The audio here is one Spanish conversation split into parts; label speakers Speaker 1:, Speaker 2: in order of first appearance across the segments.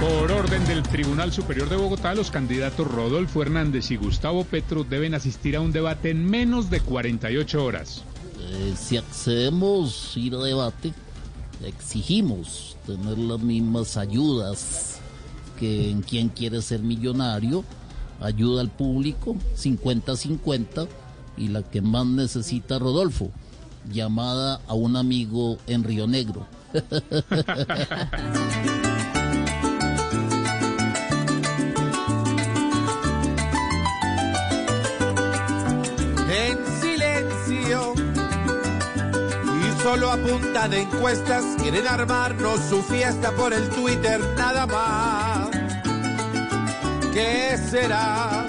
Speaker 1: Por orden del Tribunal Superior de Bogotá, los candidatos Rodolfo Hernández y Gustavo Petro deben asistir a un debate en menos de 48 horas.
Speaker 2: Eh, si accedemos ir a debate, exigimos tener las mismas ayudas que en quien quiere ser millonario, ayuda al público, 50-50, y la que más necesita Rodolfo, llamada a un amigo en Río Negro.
Speaker 3: solo a punta de encuestas quieren armarnos su fiesta por el Twitter nada más. ¿Qué será?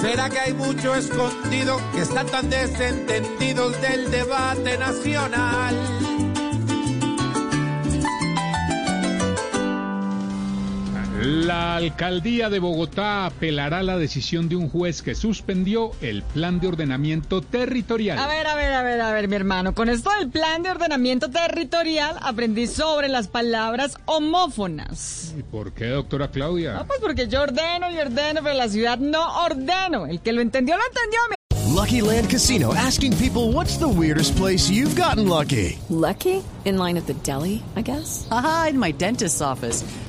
Speaker 3: ¿Será que hay mucho escondido que están tan desentendidos del debate nacional?
Speaker 1: La alcaldía de Bogotá apelará a la decisión de un juez que suspendió el plan de ordenamiento territorial.
Speaker 4: A ver, a ver, a ver, a ver, mi hermano. Con esto del plan de ordenamiento territorial aprendí sobre las palabras homófonas.
Speaker 1: ¿Y por qué, doctora Claudia?
Speaker 4: No, pues porque yo ordeno y ordeno, pero la ciudad no ordeno. El que lo entendió, lo entendió. mi-
Speaker 5: Lucky Land Casino asking people what's the weirdest place you've gotten lucky?
Speaker 6: Lucky? In line at the deli, I guess?
Speaker 7: Aha, in my dentist's office.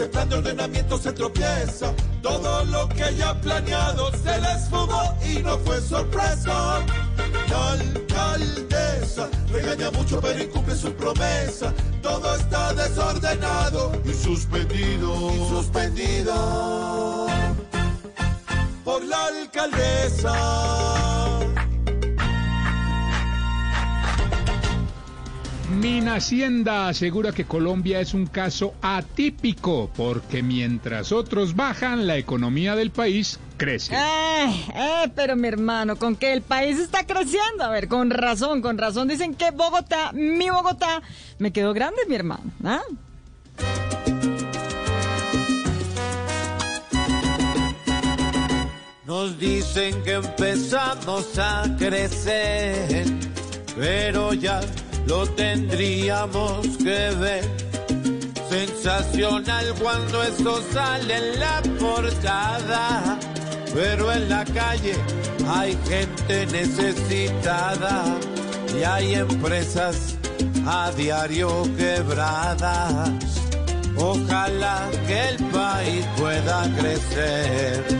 Speaker 3: ese plan de ordenamiento se tropieza. Todo lo que ha planeado se les fugó y no fue sorpresa. La alcaldesa regaña mucho pero incumple su promesa. Todo está desordenado y suspendido. Y suspendido por la alcaldesa.
Speaker 1: Mina Hacienda asegura que Colombia es un caso atípico porque mientras otros bajan, la economía del país crece.
Speaker 4: Eh, eh, pero mi hermano, con que el país está creciendo. A ver, con razón, con razón dicen que Bogotá, mi Bogotá, me quedó grande, mi hermano. ¿ah?
Speaker 3: Nos dicen que empezamos a crecer, pero ya lo tendríamos que ver. Sensacional cuando esto sale en la portada, pero en la calle hay gente necesitada y hay empresas a diario quebradas. Ojalá que el país pueda crecer.